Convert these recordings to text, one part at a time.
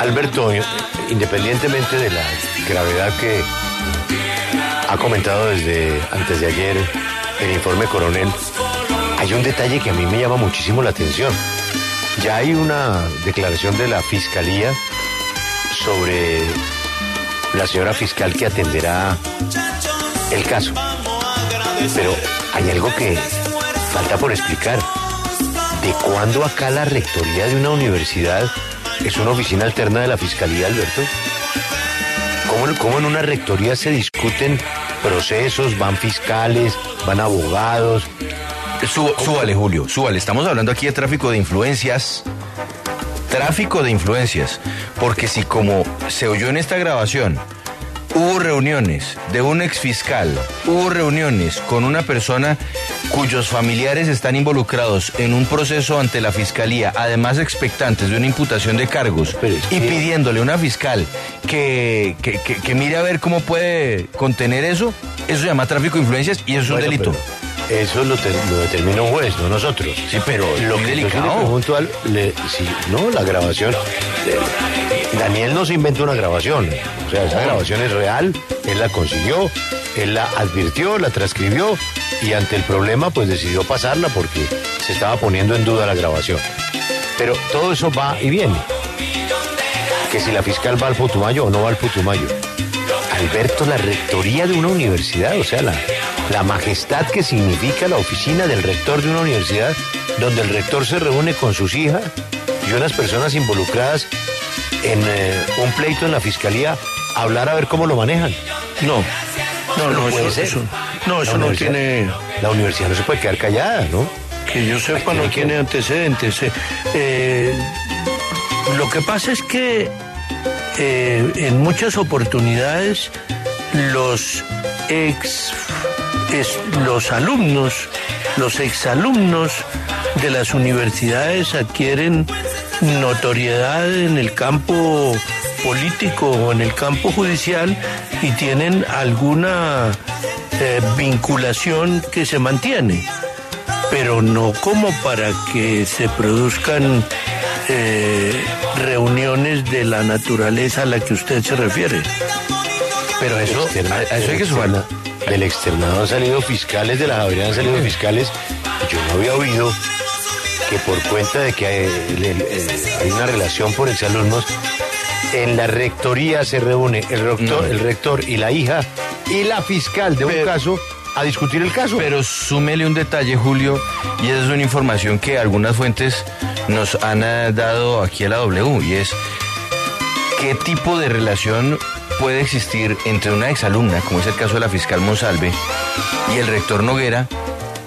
Alberto, independientemente de la gravedad que ha comentado desde antes de ayer el informe coronel, hay un detalle que a mí me llama muchísimo la atención. Ya hay una declaración de la fiscalía sobre la señora fiscal que atenderá el caso. Pero hay algo que falta por explicar. ¿De cuándo acá la rectoría de una universidad es una oficina alterna de la fiscalía, Alberto? ¿Cómo, cómo en una rectoría se discuten procesos, van fiscales, van abogados? súbale, Julio, súbale. Estamos hablando aquí de tráfico de influencias. Tráfico de influencias. Porque si como se oyó en esta grabación, Hubo reuniones de un exfiscal, hubo reuniones con una persona cuyos familiares están involucrados en un proceso ante la fiscalía, además expectantes de una imputación de cargos, y pidiéndole a una fiscal que, que, mire a ver cómo puede contener eso, eso se llama tráfico de influencias y eso es un delito. Eso lo, determina un juez, no nosotros. Sí, pero lo que delicado. Yo le no, la grabación. Daniel no se inventó una grabación. O sea, esa grabación es real, él la consiguió, él la advirtió, la transcribió y ante el problema pues decidió pasarla porque se estaba poniendo en duda la grabación. Pero todo eso va y viene. Que si la fiscal va al Putumayo o no va al Putumayo. Alberto, la rectoría de una universidad, o sea, la, la majestad que significa la oficina del rector de una universidad, donde el rector se reúne con sus hijas y unas personas involucradas en eh, un pleito en la fiscalía, hablar a ver cómo lo manejan. No, no, no, eso, no, eso no tiene... La universidad no se puede quedar callada, ¿no? Que yo sepa, no tiene antecedentes. Eh, eh, lo que pasa es que en muchas oportunidades los ex los alumnos, los exalumnos de las universidades adquieren notoriedad en el campo político o en el campo judicial y tienen alguna eh, vinculación que se mantiene, pero no como para que se produzcan eh, reuniones de la naturaleza a la que usted se refiere. Pero eso, eso hay que sumarlo del externado han salido fiscales, de la Javeriana han salido fiscales. Yo no había oído que por cuenta de que hay, una relación por exalumnos, en la rectoría se reúne el rector, el rector y la hija y la fiscal de un caso a discutir el caso. Pero súmele un detalle, Julio, y esa es una información que algunas fuentes nos han dado aquí a la W, y es qué tipo de relación puede existir entre una exalumna, como es el caso de la fiscal Monsalve, y el rector Noguera,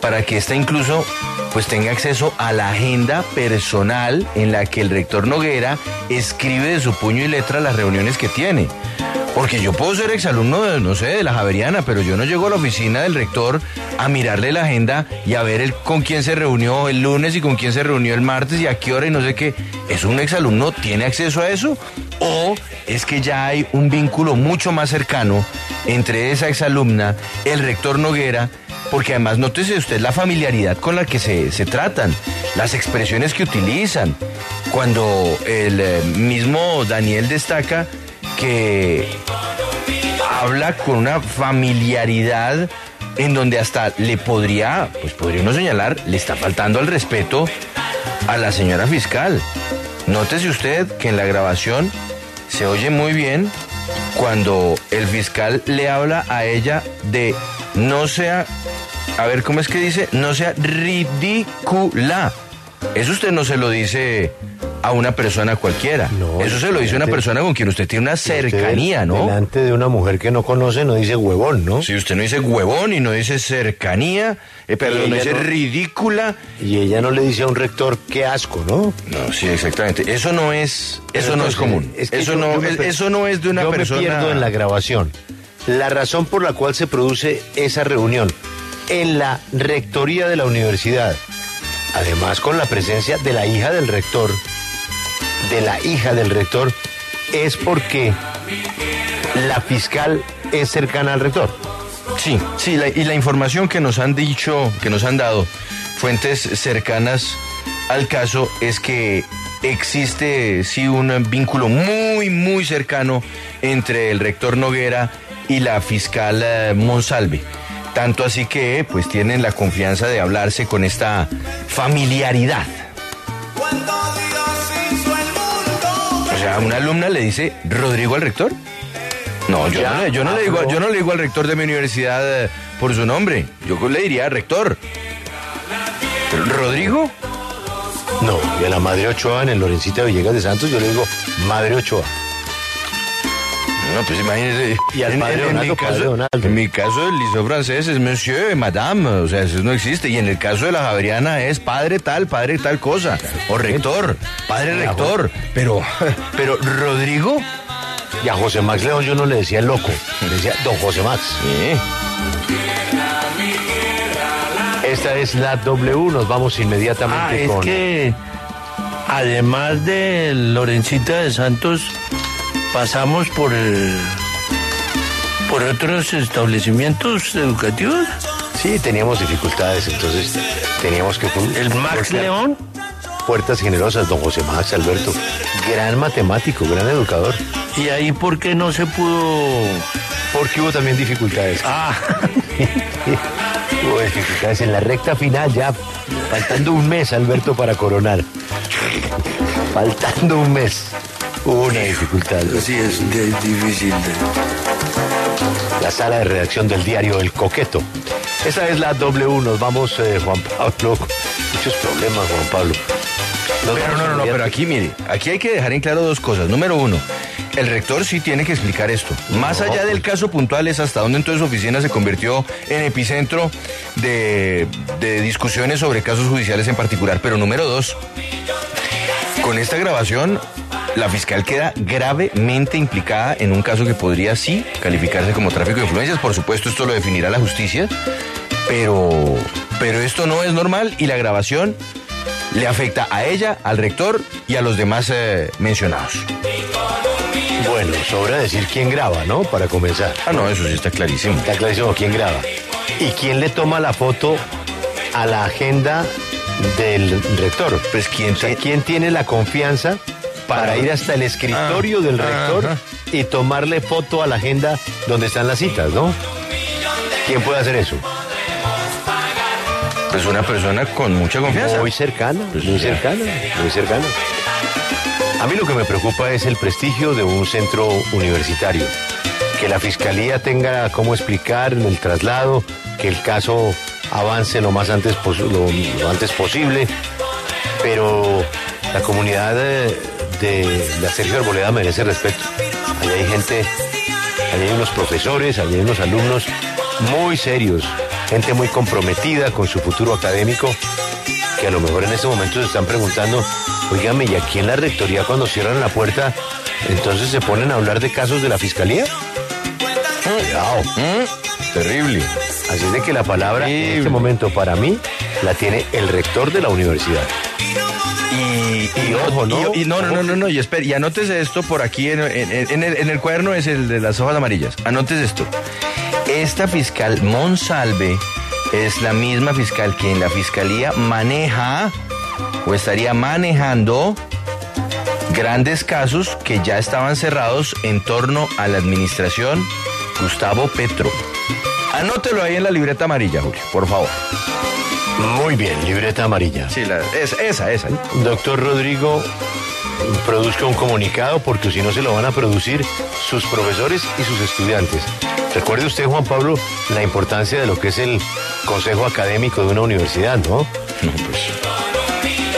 para que ésta incluso pues tenga acceso a la agenda personal en la que el rector Noguera escribe de su puño y letra las reuniones que tiene. Porque yo puedo ser exalumno, no sé, de la Javeriana, pero yo no llego a la oficina del rector a mirarle la agenda y a ver con quién se reunió el lunes y con quién se reunió el martes y a qué hora y no sé qué. ¿Es un exalumno? ¿Tiene acceso a eso? ¿O es que ya hay un vínculo mucho más cercano entre esa exalumna, el rector Noguera, porque además nótese usted la familiaridad con la que se, se tratan, las expresiones que utilizan. Cuando el eh, mismo Daniel destaca que habla con una familiaridad en donde hasta le podría, pues podría uno señalar, le está faltando al respeto a la señora fiscal. Nótese usted que en la grabación se oye muy bien cuando el fiscal le habla a ella de no sea, a ver cómo es que dice, no sea ridícula. Eso usted no se lo dice a una persona cualquiera. Eso se lo dice a una persona con quien usted tiene una cercanía, ¿no? Delante de una mujer que no conoce no dice huevón, ¿no? Si usted no dice huevón y no dice cercanía, eh, perdón, no dice ridícula. Y ella no le dice a un rector qué asco, ¿no? No, sí, exactamente. Eso no es, eso no es común. eso no, eso no es de una persona. Me pierdo en la grabación. La razón por la cual se produce esa reunión en la rectoría de la universidad, además con la presencia de la hija del rector de la hija del rector es porque la fiscal es cercana al rector. Sí, sí, y la información que nos han dicho, que nos han dado fuentes cercanas al caso es que existe sí un vínculo muy, muy cercano entre el rector Noguera y la fiscal eh, Monsalve. Tanto así que pues tienen la confianza de hablarse con esta familiaridad. Sea, una alumna le dice, ¿Rodrigo al rector? No, yo, no, le- yo no le digo, yo no le digo al rector de mi universidad eh, por su nombre. Yo le diría rector. Pero, ¿Rodrigo? No, y a la Madre Ochoa en el Lorencita Villegas de Santos yo le digo Madre Ochoa. No, pues imagínese. Y al en, padre en- en mi padre caso, Donaldo. en mi caso, el liceo francés es monsieur, madame, o sea, eso no existe. Y en el caso de la Javeriana es padre tal, padre tal cosa. O rector, padre rector. Pero, pero, ¿Rodrigo? Y a José Max León yo no le decía el loco, le decía Don José Max. Sí. Esta es la W, nos vamos inmediatamente Ah, es con... que además de Lorencita de Santos, pasamos por el, por otros establecimientos educativos. Sí, teníamos dificultades, entonces teníamos que... El Max León. Puertas generosas, don José Max Alberto. Gran matemático, gran educador. Y ahí, ¿por qué no se pudo? Porque hubo también dificultades. Ah, Hubo dificultades en la recta final, ya faltando un mes, Alberto, para coronar. Faltando un mes. Hubo una dificultad. sí, es difícil. La sala de redacción del diario El Coqueto. Esa es la W. Nos vamos, eh, Juan Pablo. Muchos problemas, Juan Pablo. Nos Pero no, no, no, pero aquí, mire, aquí hay que dejar en claro dos cosas. Número uno, el rector sí tiene que explicar esto. Más No, allá del pues. caso puntual es hasta dónde entonces su oficina se convirtió en epicentro de, de discusiones sobre casos judiciales en particular. Pero número dos, con esta grabación, la fiscal queda gravemente implicada en un caso que podría sí calificarse como tráfico de influencias. Por supuesto, esto lo definirá la justicia, pero, pero esto no es normal y la grabación le afecta a ella, al rector y a los demás eh, mencionados. Bueno, sobra decir quién graba, ¿no? Para comenzar. Ah, no, eso sí está clarísimo. Está clarísimo quién graba. ¿Y quién le toma la foto a la agenda del rector? Pues quién O sea, te- ¿quién tiene la confianza para ir hasta el escritorio del rector ajá. y tomarle foto a la agenda donde están las citas, ¿no? ¿Quién puede hacer eso? Pues una persona con mucha confianza. Muy cercana, Pues muy ya. cercana, muy cercana. A mí lo que me preocupa es el prestigio de un centro universitario. Que la fiscalía tenga cómo explicar en el traslado, que el caso avance lo más antes, lo, lo antes posible. Pero la comunidad de, de la Sergio Arboleda merece respeto. Allí hay gente, allí hay unos profesores, allí hay unos alumnos muy serios, gente muy comprometida con su futuro académico que a lo mejor en este momento se están preguntando, oígame, ¿y aquí en la rectoría cuando cierran la puerta, entonces se ponen a hablar de casos de la fiscalía? Cuidado. ¿Mm? Terrible. Así es de que la palabra en este momento para mí la tiene el rector de la universidad. Y, ojo, ¿no? Y, no, no, no, no, y espere, y anótese esto por aquí en el, en el cuaderno es el de las hojas amarillas. Anótese esto. Esta fiscal Monsalve es la misma fiscal que en la fiscalía maneja o estaría manejando grandes casos que ya estaban cerrados en torno a la administración Gustavo Petro. Anótelo ahí en la libreta amarilla, Julio, por favor. Muy bien, libreta amarilla. Sí, la- es- esa, esa. Doctor Rodrigo, produzca un comunicado porque si no se lo van a producir sus profesores y sus estudiantes. Recuerde usted, Juan Pablo, la importancia de lo que es el consejo académico de una universidad, ¿no? No, pues.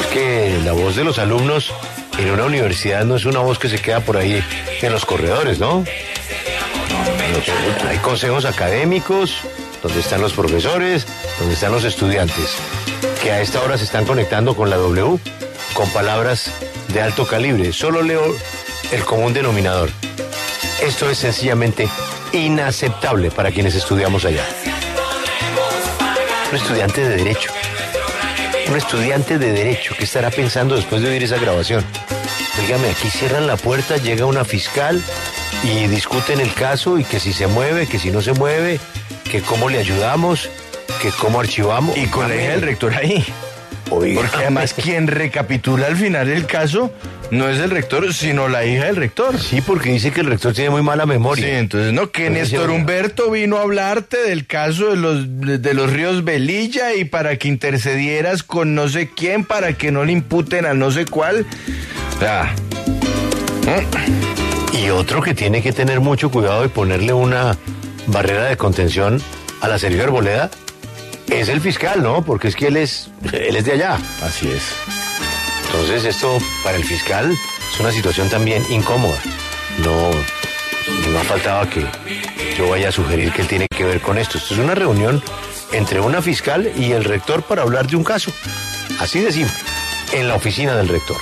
Es que la voz de los alumnos en una universidad no es una voz que se queda por ahí en los corredores, ¿no? Hay consejos académicos, donde están los profesores, donde están los estudiantes, que a esta hora se están conectando con la W, con palabras de alto calibre. Solo leo el común denominador. Esto es sencillamente inaceptable para quienes estudiamos allá. Un estudiante de derecho. Un estudiante de derecho que estará pensando después de oír esa grabación. Dígame, aquí cierran la puerta, llega una fiscal y discuten el caso y que si se mueve, que si no se mueve, que cómo le ayudamos, que cómo archivamos. Y con la hija del rector ahí. Oiga. Porque además quien recapitula al final el caso no es el rector, sino la hija del rector. Sí, porque dice que el rector tiene muy mala Sí, memoria. entonces no, que Pues Néstor. Humberto vino a hablarte del caso de los, de los ríos Velilla y para que intercedieras con no sé quién para que no le imputen a no sé cuál. Sea, Y otro que tiene que tener mucho cuidado y ponerle una barrera de contención a la Sergio Arboleda es el fiscal, ¿no? Porque es que él es, él es de allá. así es. Entonces esto para el fiscal es una situación también incómoda. No, no ha faltado que yo vaya a sugerir que él tiene que ver con esto. Esto es una reunión entre una fiscal y el rector para hablar de un caso. Así de simple, en la oficina del rector.